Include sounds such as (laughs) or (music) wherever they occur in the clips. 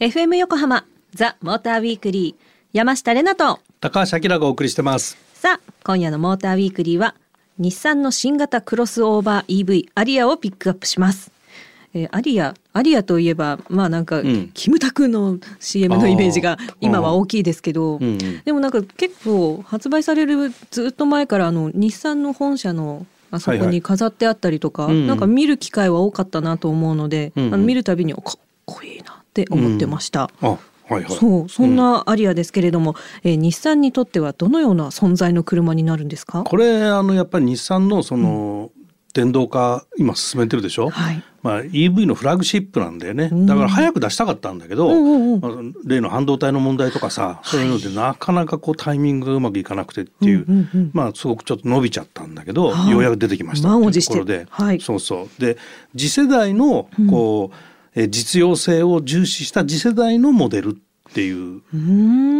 FM 横浜ザ・モーターウィークリー山下れなと。高橋明がお送りしてます。さあ今夜のモーターウィークリーは日産の新型クロスオーバー EV アリアをピックアップします。えー、アリアアリアといえばまあなんか、うん、キムタクの CM のイメージが今は大きいですけど、うん、でもなんか結構発売されるずっと前からあの日産の本社のあそこに飾ってあったりとか、はいはい、なんか見る機会は多かったなと思うので、うん、あの見るたびにかっこいいなって思ってました。あはいはい、そうそんなアリアですけれども、うん、えー、日産にとってはどのような存在の車になるんですか？これあのやっぱり日産のその、電動化今進めてるでしょ、はい、まあ、EV のフラッグシップなんだよね。だから早く出したかったんだけど、うん、まあ、例の半導体の問題とかさそういうのでなかなかこうタイミングがうまくいかなくてっていう、まあすごくちょっと伸びちゃったんだけど、はあ、ようやく出てきました。というところで、はい、そうそう。で次世代のこう、うん、実用性を重視した次世代のモデルっていう、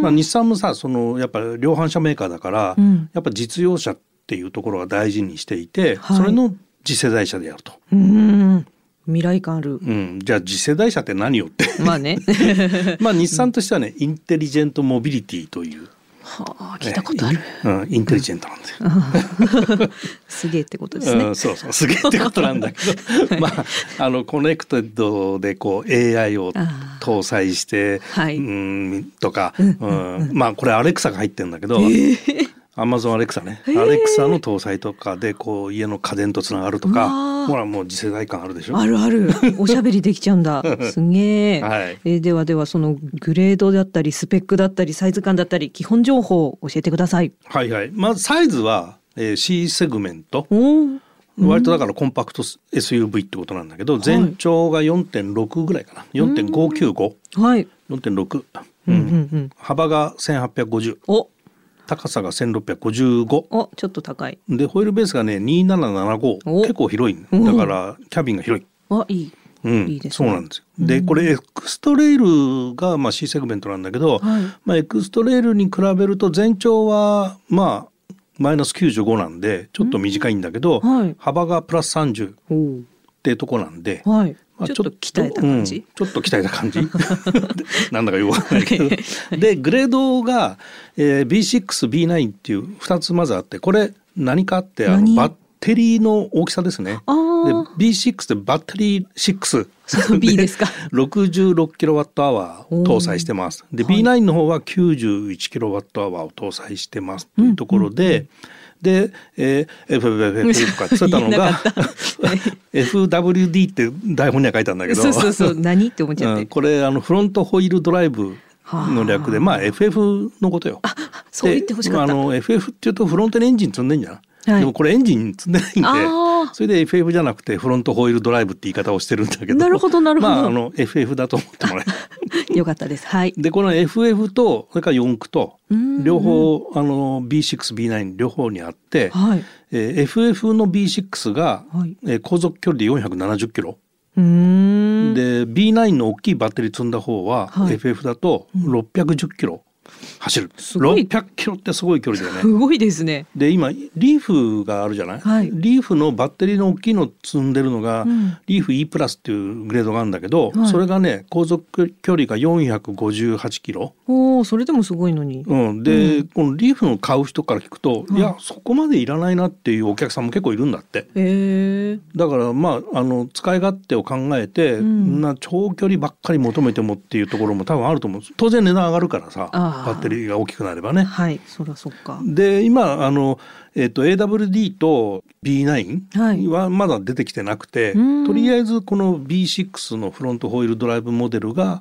まあ、日産もさそのやっぱ量販車メーカーだから、うん、やっぱ実用車っていうところは大事にしていて、はい、それの次世代車であると。うん。未来感ある、うん、じゃあ次世代車って何よって。まあね。(laughs) まあ日産としてはね、インテリジェントモビリティという。はあ、聞いたことある、うん、インテリジェントなんだよ。(laughs) すげえってことですね。うん、そうそう、すげえってことなんだけど、(laughs) まあ、あのコネクテッドでこう AI を搭載して、はい、うんとか、うん、まあこれアレクサが入ってるんだけど、えー、アマゾンアレクサね、アレクサの搭載とかでこう家の家電とつながるとかほらもう次世代感あるでしょ？あるある。(laughs) おしゃべりできちゃうんだ。すげえ、はい、えー、ではではそのグレードだったりスペックだったりサイズ感だったり基本情報を教えてください。はいはい。まずサイズは、えー、C セグメント。割とだからコンパクト SUV ってことなんだけど、全長が4.6ぐらいかな。4.595はい。4.6、うんうんうん、幅が1850お高さが1655おちょっと高い。でホイールベースがね2775結構広い。だからキャビンが広い。あいい。うん、いいです、ね、そうなんですよ。で、これエクストレイルがまあ C セグメントなんだけど、はい、まあエクストレイルに比べると全長はまあマイナス95なんでちょっと短いんだけど、はい、幅がプラス30ってとこなんで、はい、まあ、ちょっと鍛えた感じ、うん、ちょっと鍛えた感じ？(laughs) なんだかよくわかんないけど。(laughs) でグレードが、えー、B6B9 っていう2つまずあってこれ何かってあのバッテリーの大きさですね。で B6 ってバッテリー6。そ (laughs) B ですか？66キロワットアワーを搭載してます。で、はい、B9 の方は91キロワットアワーを搭載してますというところで、うんうんうんで、えー、FFF と (laughs) かつったのが (laughs) FWD って台本には書いたんだけどそうそうそう何？って思っちゃって、うん、これあのフロントホイールドライブの略でまあ FF のことよ。あそう言ってほしかった。あの FF っていうとフロントにエンジン積んでんじゃん。はい、でもこれエンジン積んでないんでそれで FF じゃなくてフロントホイールドライブって言い方をしてるんだけど。なるほどなるほど、まあ、あの FF だと思ってもらえ (laughs) よかったです。はい。でこの FF とそれから四駆と両方あの B6B9 両方にあって、はい。えー、FF の B6 が、はい。えー、航続距離で470キロ。で B9 の大きいバッテリー積んだ方は、はい、FF だと610キロ走る。600キロってすごい距離だよね。すごいですね。で今リーフがあるじゃない、はい、リーフのバッテリーの大きいの積んでるのが、うん、リーフ E プラスっていうグレードがあるんだけど、はい、それがね航続距離が458キロ。おそれでもすごいのに、うん、で、うん、このリーフの買う人から聞くと、い。やそこまでいらないなっていうお客さんも結構いるんだって。へだからまああの使い勝手を考えて、うん、な長距離ばっかり求めてもっていうところも多分あると思う当然値段上がるからさバッテリーが大きくなればね。はい、そりゃそっか。で今あのえっと AWD と B9 はまだ出てきてなくて、はい、とりあえずこの B6 のフロントホイールドライブモデルが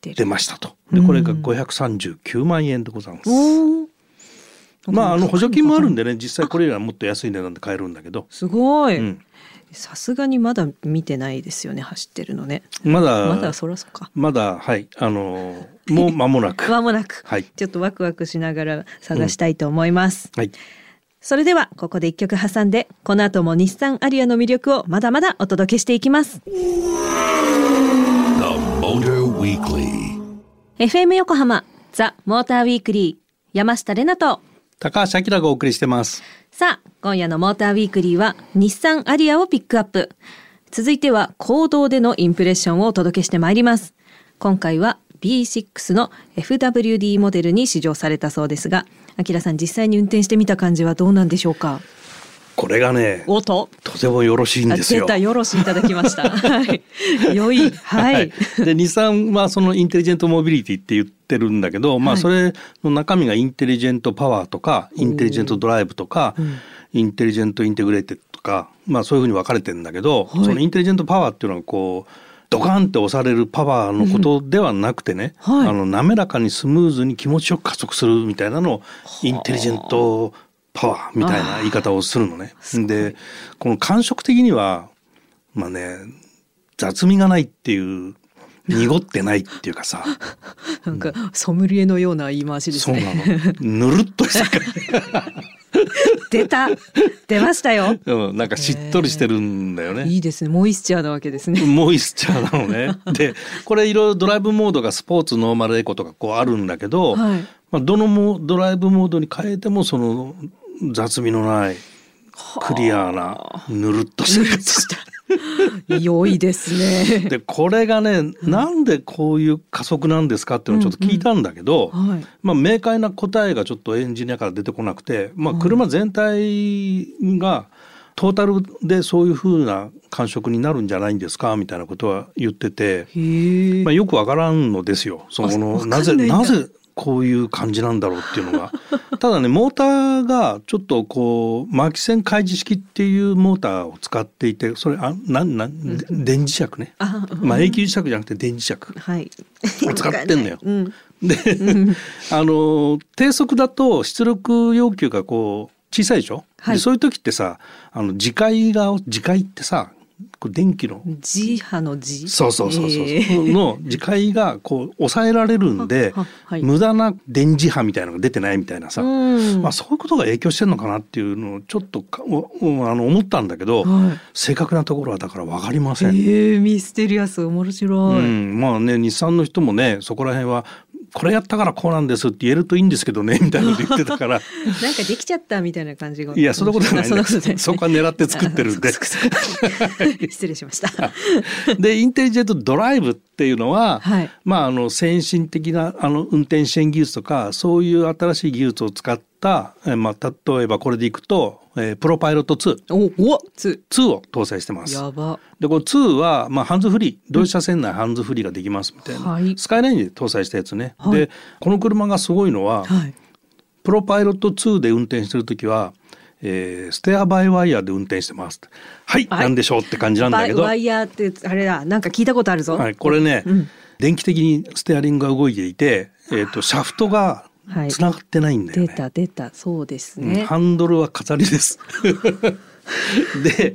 出ましたと。でこれが539万円でございます。まああの補助金もあるんでね実際これよりはもっと安い値段で買えるんだけど。すごい。うん。さすがにまだ見てないですよね走ってるのね。まだまだそらそか。まだはい。あのもう間もなく。(laughs) 間もなく、はい、ちょっとワクワクしながら探したいと思います、うん、はい。それではここで一曲挟んでこの後も日産アリアの魅力をまだまだお届けしていきます。FM 横浜ザ・モーターウィークリー山下れなと高橋明がお送りしてますさあ、今夜のモーターウィークリーは日産アリアをピックアップ。続いては行動でのインプレッションをお届けしてまいります今回は B6 の FWD モデルに試乗されたそうですが、あきらさん実際に運転してみた感じはどうなんでしょうか？これがね、おととてもよろしいんですよ。よろしいいただきました。(laughs) はい。良い。はい。で、日産はそのインテリジェントモビリティって言ってるんだけど、はい、まあそれの中身がインテリジェントパワーとか、インテリジェントドライブとか、インテリジェントインテグレーテッドとか、まあそういうふうに分かれてるんだけど、はい、そのインテリジェントパワーっていうのはこう、ドカンって押されるパワーのことではなくてね、うんはい、あの滑らかにスムーズに気持ちよく加速するみたいなのをインテリジェントパワーみたいな言い方をするのね。でこの感触的にはまあね雑味がないっていう濁ってないっていうかさ。(laughs) なんかソムリエのような言い回しですね。そうなの。ぬるっとした (laughs) 出た。出ましたよ、うん、なんかしっとりしてるんだよね。いいですね。モイスチャーなわけですね。モイスチャーなのね。(laughs) でこれいろいろドライブモードがスポーツノーマルエコとかこうあるんだけど、はい、まあ、どのもドライブモードに変えてもその雑味のないクリアなぬるっとした良いですね。(laughs) でこれがね、なんでこういう加速なんですかっていうのをちょっと聞いたんだけど、うん。うんはい、まあ明快な答えがちょっとエンジニアから出てこなくて、まあ車全体がトータルでそういうふうな感触になるんじゃないんですかみたいなことは言ってて、まあよくわからんのですよ。そのなぜなぜこういう感じなんだろうっていうのが。(laughs) ただねモーターがちょっとこう巻き線開示式っていうモーターを使っていてそれあなんなん、うん、電磁石ね。あ、まあ永久磁石じゃなくて電磁石を使ってんのよ。うん、で (laughs) あの低速だと出力要求がこう小さいでしょ、はい、そういう時ってさあの磁界が磁界ってさこ電気の。磁波の磁そうそうそうそう、えー、の磁界がこう抑えられるんで、はい、無駄な電磁波みたいなのが出てないみたいなさ、まあ、そういうことが影響してるのかなっていうのをちょっとあの思ったんだけど、はい、正確なところはだから分かりません。えー、ミステリアス面白い、うん、まあね日産の人もねそこら辺はこれやったからこうなんですって言えるといいんですけどねみたいなこと言ってたから。(laughs) なんかできちゃったみたいな感じが。いやそんなことないね。(laughs) そこは狙って作ってるんで。(laughs) 失礼しました。でインテリジェントドライブっていうのは、はい、まああの先進的なあの運転支援技術とかそういう新しい技術を使った、えまあ、例えばこれでいくとえー、プロパイロット2。おお 2, 2を搭載してます。やば。で、この2は、まあ、ハンズフリー。同時車線内ハンズフリーができますみたいな。はい、スカイラインで搭載したやつね。はい、で、この車がすごいのは、はい、プロパイロット2で運転してる時は、えー、ステアバイワイヤーで運転してます。はい、なんでしょうって感じなんだけど。ワイヤーってあれだ、なんか聞いたことあるぞ。はい、これね、うん、電気的にステアリングが動いていて、えっ、ー、とシャフトがつながってないんだよね、出た出た。そうですね、うん、ハンドルは飾りです。(laughs) で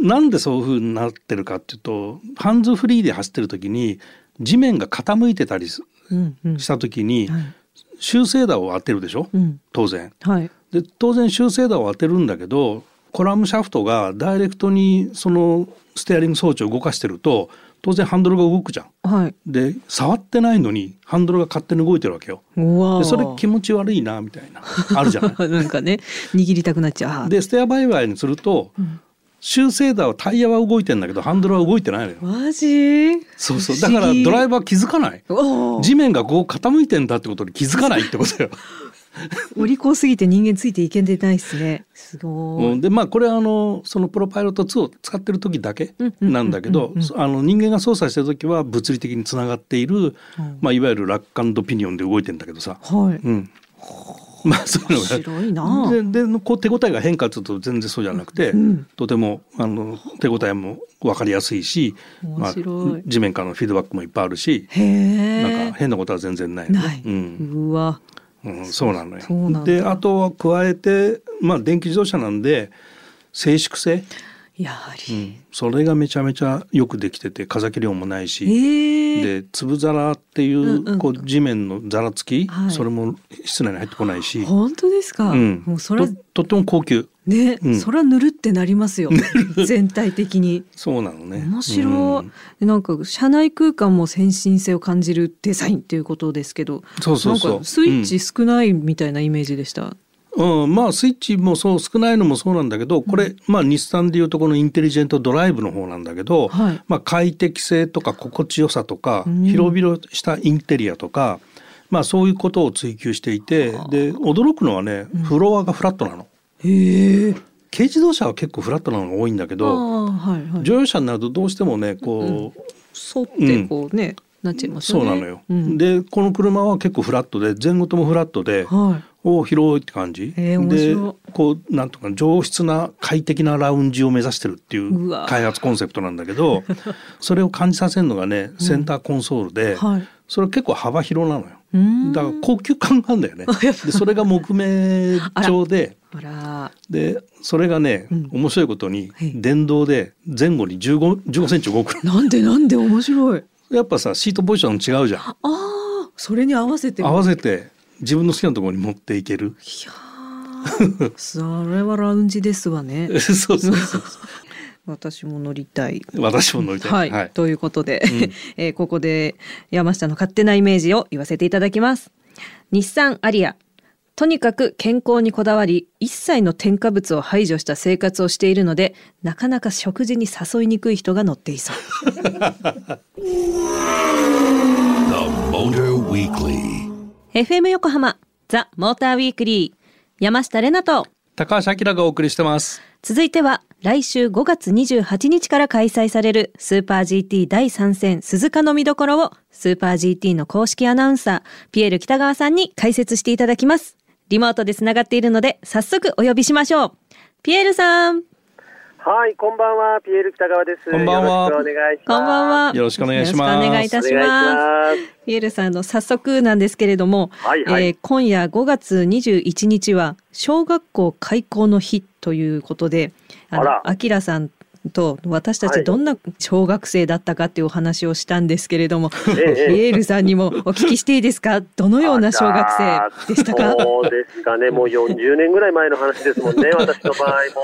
なんでそういうふうになってるかっていうとハンズフリーで走ってる時に地面が傾いてたりした時に、修正打を当てるでしょ、うん、当然。はい、で当然修正打を当てるんだけどコラムシャフトがダイレクトにそのステアリング装置を動かしてると当然ハンドルが動くじゃん。はい、で触ってないのにハンドルが勝手に動いてるわけよ。でそれ気持ち悪いなみたいな (laughs) あるじゃない。なんかね握りたくなっちゃう。でステアバイバイにすると、うん、修正だはタイヤは動いてんだけどハンドルは動いてないのよ。マジ？そうそうだからドライバー気づかない地面がこう傾いてんだってことに気づかないってことよ。(laughs) お利口すぎて人間ついていけんでないですね。すごい。うん、でまあこれはあのそのプロパイロット2を使ってる時だけなんだけど、あの人間が操作してる時は物理的につながっている、うん、まあいわゆるラッカンドピニオンで動いてんだけどさ。はい。うん。(laughs) まあそういうのが。ででこう手応えが変化すると全然そうじゃなくて、うん、とてもあの手応えも分かりやすいしまあ、地面からのフィードバックもいっぱいあるしなんか変なことは全然ない、ね、ない、うん、うわうん、そうなのよ。であとは加えて、まあ、電気自動車なんで静粛性？やはり、うん、それがめちゃめちゃよくできてて風切り音もないし、え。ー、で粒皿っていう,、こう地面のざらつき、はい、それも室内に入ってこないし。本当ですか、うん、もうそれととっても高級ね、うん、それはぬるってなりますよ。全体的に。そうなのね。面白い、うん、なんか車内空間も先進性を感じるデザインっていうことですけどそうそうそう。スイッチ少ないみたいなイメージでした、うん、まあスイッチもそう少ないのもそうなんだけどこれ、うん、まあ日産でいうとこのインテリジェントドライブの方なんだけど、はい、まあ快適性とか心地よさとか、うん、広々したインテリアとか、まあそういうことを追求していてで驚くのはねフロアがフラットなの。へえ。軽自動車は結構フラットなのが多いんだけど、はいはい、乗用車になるとどうしてもねこう、うん、沿ってこうね、なっちゃいますね。そうなのよ。うん、でこの車は結構フラットで前後ともフラットで、はい、お広いって感じ。えー、でこうなんとか上質な快適なラウンジを目指してるっていう開発コンセプトなんだけど (laughs) それを感じさせるのがねセンターコンソールで、うんはい、それ結構幅広なのよ。だから高級感があるんだよね。(laughs) でそれが木目調で。でそれがね、うん、面白いことに電動で前後に15 15センチ動く。なんでなんで？面白い。やっぱさシートポジション違うじゃん。ああそれに合わせて。合わせて自分の好きなところに持っていける。いや (laughs) それはラウンジですわね。(laughs) そうそうそう私も乗りたい。私も乗りたい。はい。はい、ということで、うん、(laughs) えー、ここで山下の勝手なイメージを言わせていただきます。日産アリア。とにかく健康にこだわり、一切の添加物を排除した生活をしているので、なかなか食事に誘いにくい人が乗っていそう。FM 横浜ザ・モーターウィークリー山下れなと高橋明がお送りしてます。続いては来週5月28日から開催されるスーパー GT 第3戦鈴鹿の見どころをスーパー GT の公式アナウンサーピエール北川さんに解説していただきます。リモートでつながっているので早速お呼びしましょう。ピエールさん。はい、こんばんは、ピエール北川です。こんばんは。よろしくお願いします。こんばんは。よろしくお願いします。お願いいたします。ピエールさんの早速なんですけれども、はいはい、えー、今夜5月21日は小学校開校の日ということで、あの、あきらさんと私たちどんな小学生だったかっていうお話をしたんですけれども、はい、ピエールさんにも (laughs) お聞きしていいですか？どのような小学生？でしたか。そうですかね。もう40年ぐらい前の話ですもんね (laughs) 私の場合も。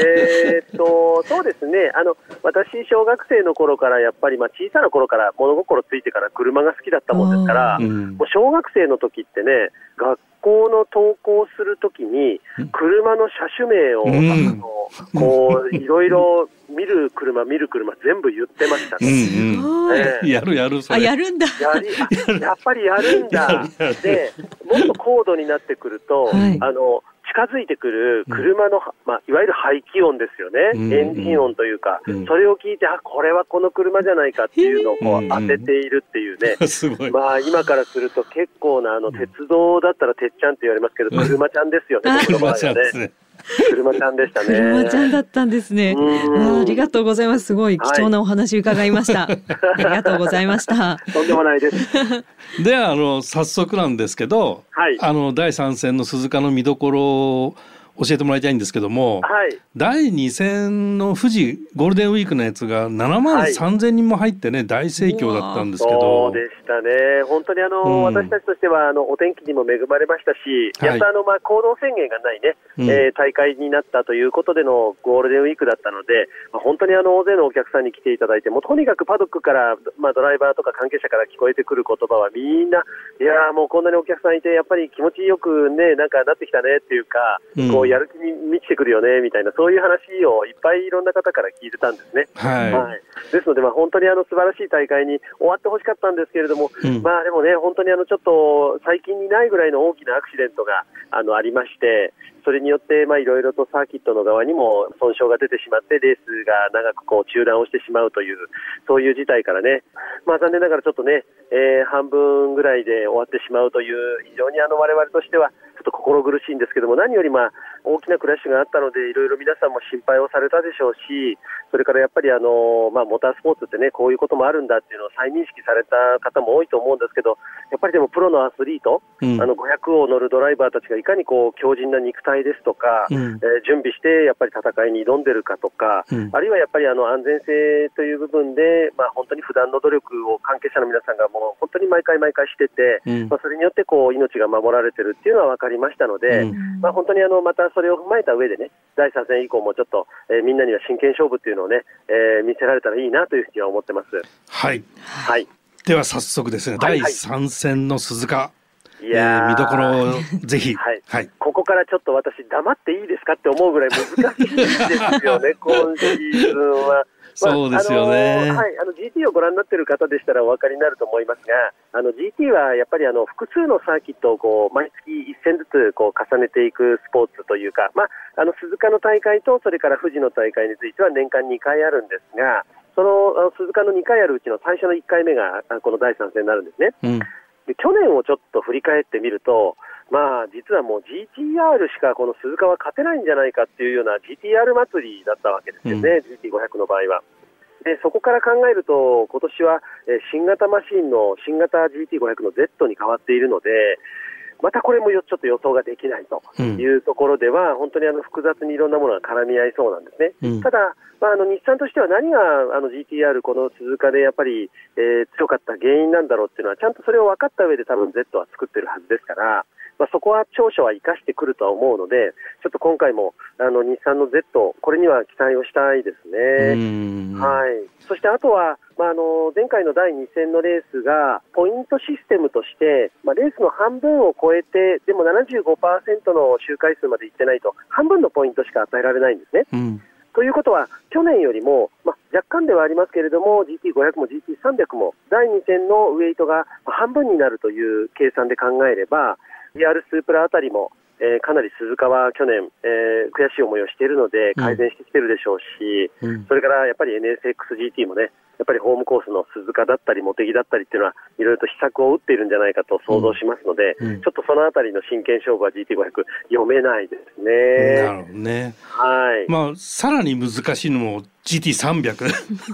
えっとそうですね。あの私小学生の頃からやっぱりまあ小さな頃から物心ついてから車が好きだったもんですから、もう小学生の時ってね学校の登校するときに、車の車種名を、うん、あのこういろいろ見る車、見る車、全部言ってました。ね。うん。えー、やるやる、あやるんだ。やりやっぱりやるんだ。(laughs) で、もっと高度になってくると、はい、あの近づいてくる車の、まあ、いわゆる排気音ですよね、エンジン音というか、それを聞いて、あこれはこの車じゃないかっていうのをこう当てているっていうね、(laughs) まあ、今からすると結構なあの鉄道だったらてっちゃんって言われますけど、車ちゃんですよね、車ちゃんですね。車ちゃんでしたね。車ちゃんだったんですね。あありがとうございます。すごい貴重なお話伺いました。はい、ありがとうございました。とんでもないです。(laughs) ではあの早速なんですけど、はい、あの第三戦の鈴鹿の見どころ教えてもらいたいんですけども、はい、第2戦の富士ゴールデンウィークのやつが7万3000人も入ってね、大盛況だったんですけど。そうでしたね。本当にあの、うん、私たちとしてはあのお天気にも恵まれましたし、やっとあの、まあ、行動制限がないね、うん、えー、大会になったということでのゴールデンウィークだったので、まあ、本当にあの大勢のお客さんに来ていただいてもうとにかくパドックから、まあ、ドライバーとか関係者から聞こえてくる言葉はみんないやもうこんなにお客さんいてやっぱり気持ちよくねなんかなってきたねっていうか、うん、こうやる気に満ちてくるよねみたいな、そういう話をいっぱいいろんな方から聞いてたんですね。はい、はい、ですので、まあ、本当にあの素晴らしい大会に終わってほしかったんですけれども、うん、まあでもね、本当にあのちょっと最近にないぐらいの大きなアクシデントがあのありまして、それによって、まあ、いろいろとサーキットの側にも損傷が出てしまって、レースが長くこう中断をしてしまうという、そういう事態からね、まあ、残念ながらちょっとね、えー、半分ぐらいで終わってしまうという、非常にあの我々としては、ちょっと心苦しいんですけども、何よりまあ大きなクラッシュがあったので、いろいろ皆さんも心配をされたでしょうし、それからやっぱりあの、まあ、モータースポーツってね、こういうこともあるんだっていうのを再認識された方も多いと思うんですけど、やっぱりでもプロのアスリート、うん、あの500を乗るドライバーたちがいかにこう強靭な肉体ですとか、うん、えー、準備してやっぱり戦いに挑んでるかとか、うん、あるいはやっぱりあの安全性という部分で、まあ、本当に普段の努力を関係者の皆さんがもう本当に毎回毎回してて、まあ、それによってこう命が守られてるっていうのは分かりましたので、まあ、本当にあのまたそれを踏まえた上でね、第3戦以降もちょっと、えー、みんなには真剣勝負っていうのをね、えー、見せられたらいいなというふうには思ってます。はい。はい。では早速ですね、はいはい、第3戦の鈴鹿。いや、えー、見どころぜひ、(laughs) はい、はい、ここからちょっと私黙っていいですかって思うぐらい難しいですよね、(laughs) 今シーズンは。そうですよね。はい、あの GT をご覧になっている方でしたらお分かりになると思いますが、あの GT はやっぱりあの複数のサーキットをこう毎月1戦ずつこう重ねていくスポーツというか、まあ、あの鈴鹿の大会とそれから富士の大会については年間2回あるんですが、その鈴鹿の2回あるうちの最初の1回目がこの第3戦になるんですね。うんで去年をちょっと振り返ってみると、まあ、実はもう GTR しかこの鈴鹿は勝てないんじゃないかっていうような GTR 祭りだったわけですよね、うん、GT500 の場合は。でそこから考えると、今年は新型マシンの新型 GT500 の Z に変わっているので、またこれもちょっと予想ができないというところでは、うん、本当にあの複雑にいろんなものが絡み合いそうなんですね。うん、ただ、まあ、あの日産としては何があの GTR、この鈴鹿でやっぱり、えー、強かった原因なんだろうっていうのは、ちゃんとそれを分かった上で多分 Z は作ってるはずですから、まあ、そこは長所は生かしてくるとは思うので、ちょっと今回もあの日産の Z、これには期待をしたいですね。はい、そしてあとは、まあ、あの前回の第2戦のレースが、ポイントシステムとして、まあ、レースの半分を超えて、でも75%の周回数までいってないと、半分のポイントしか与えられないんですね。うんということは、去年よりも、まあ、若干ではありますけれども、GT500 も GT300 も、第2戦のウェイトが半分になるという計算で考えれば、DR スープラあたりも、えー、かなり鈴鹿は去年、えー、悔しい思いをしているので、改善してきてるでしょうし、うん、それからやっぱり NSXGT もね、やっぱりホームコースの鈴鹿だったり、茂木だったりっていうのは、いろいろと秘策を打っているんじゃないかと想像しますので、うんうん、ちょっとそのあたりの真剣勝負は GT500、読めないですね。なるほどね。はい。まあ、さらに難しいのも GT300。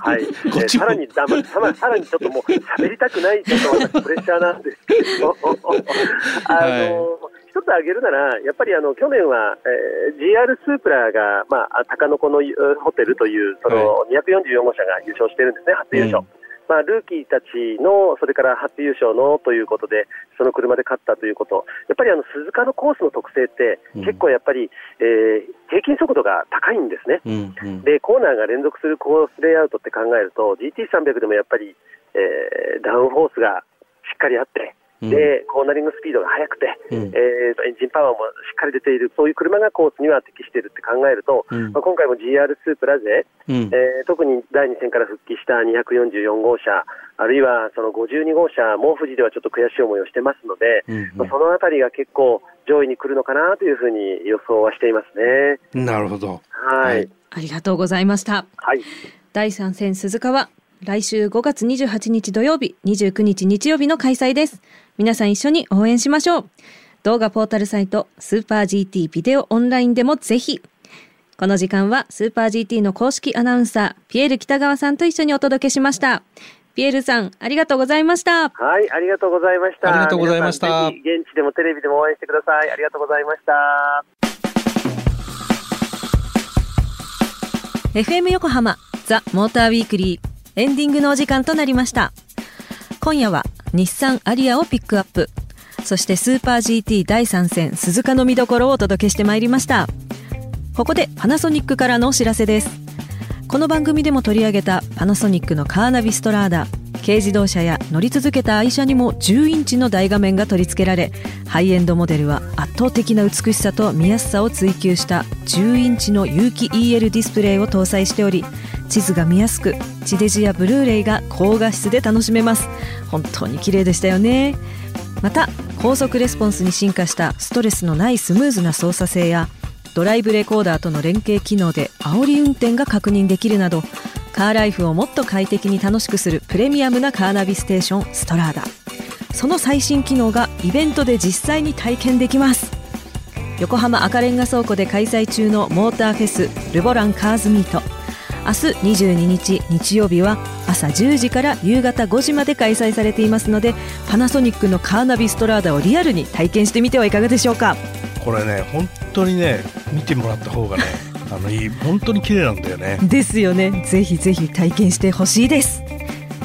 はい。(laughs) こっちさらにだ、ま、さらさらにちょっともう喋りたくない、ちょっと私プレッシャーなんですけど、(laughs) あの、はい一つ挙げるなら、やっぱりあの去年は、えー、GR スープラが、まあ、高野湖のホテルというその244号車が優勝してるんですね、初優勝。うんまあ、ルーキーたちの、それから初優勝のということで、その車で勝ったということ、やっぱりあの鈴鹿のコースの特性って、結構やっぱり、えー、平均速度が高いんですね、うんうん、で、コーナーが連続するコースレイアウトって考えると、GT300 でもやっぱり、えー、ダウンフォースがしっかりあって、で、コーナリングスピードが速くて、うん、えー、エンジンパワーもしっかり出ている、そういう車がコースには適しているって考えると、うん、まあ、今回も GR2 プラゼ、うん、えー、特に第2戦から復帰した244号車、あるいはその52号車も富士ではちょっと悔しい思いをしてますので、うんうん、まあ、そのあたりが結構上位に来るのかなというふうに予想はしていますね。なるほど。はい。ありがとうございました。はい。第3戦鈴鹿は来週5月28日土曜日、29日日曜日の開催です。皆さん一緒に応援しましょう。動画ポータルサイトスーパー GT ビデオオンラインでもぜひ。この時間はスーパー GT の公式アナウンサー、ピエール北川さんと一緒にお届けしました。ピエールさん、ありがとうございました。はい、ありがとうございました。ありがとうございました。現地でもテレビでも応援してください。ありがとうございました。FM 横浜ザ・モーターウィークリーエンディングのお時間となりました。今夜は日産アリアをピックアップ。そしてスーパー GT 第3戦鈴鹿の見どころをお届けしてまいりました。ここでパナソニックからのお知らせです。この番組でも取り上げたパナソニックのカーナビストラーダ。軽自動車や乗り続けた愛車にも10インチの大画面が取り付けられハイエンドモデルは圧倒的な美しさと見やすさを追求した10インチの有機 EL ディスプレイを搭載しており地図が見やすく地デジやブルーレイが高画質で楽しめます。本当に綺麗でしたよね。また高速レスポンスに進化したストレスのないスムーズな操作性やドライブレコーダーとの連携機能で煽り運転が確認できるなどカーライフをもっと快適に楽しくするプレミアムなカーナビステーションストラーダ。その最新機能がイベントで実際に体験できます。横浜赤レンガ倉庫で開催中のモーターフェスルボランカーズミート。明日22日日曜日は朝10時から夕方5時まで開催されていますのでパナソニックのカーナビストラーダをリアルに体験してみてはいかがでしょうか？これね本当にね見てもらった方がねあのいい本当に綺麗なんだよね。ですよね。ぜひぜひ体験してほしいです。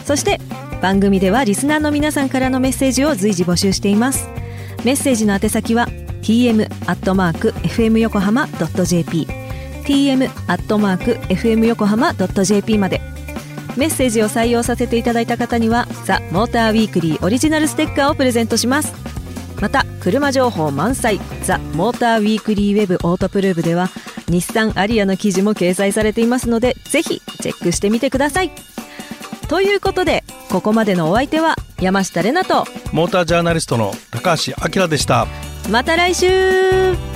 そして番組ではリスナーの皆さんからのメッセージを随時募集しています。メッセージの宛先は tm アットマーク fm 横浜 .jp tm アットマーク fm 横浜 .jp まで。メッセージを採用させていただいた方にはザ・モーターウィークリーオリジナルステッカーをプレゼントします。また車情報満載ザ・モーターウィークリーウェブオートプルーブでは日産アリアの記事も掲載されていますのでぜひチェックしてみてください。ということでここまでのお相手は山下れなとモータージャーナリストの高橋明でした。また来週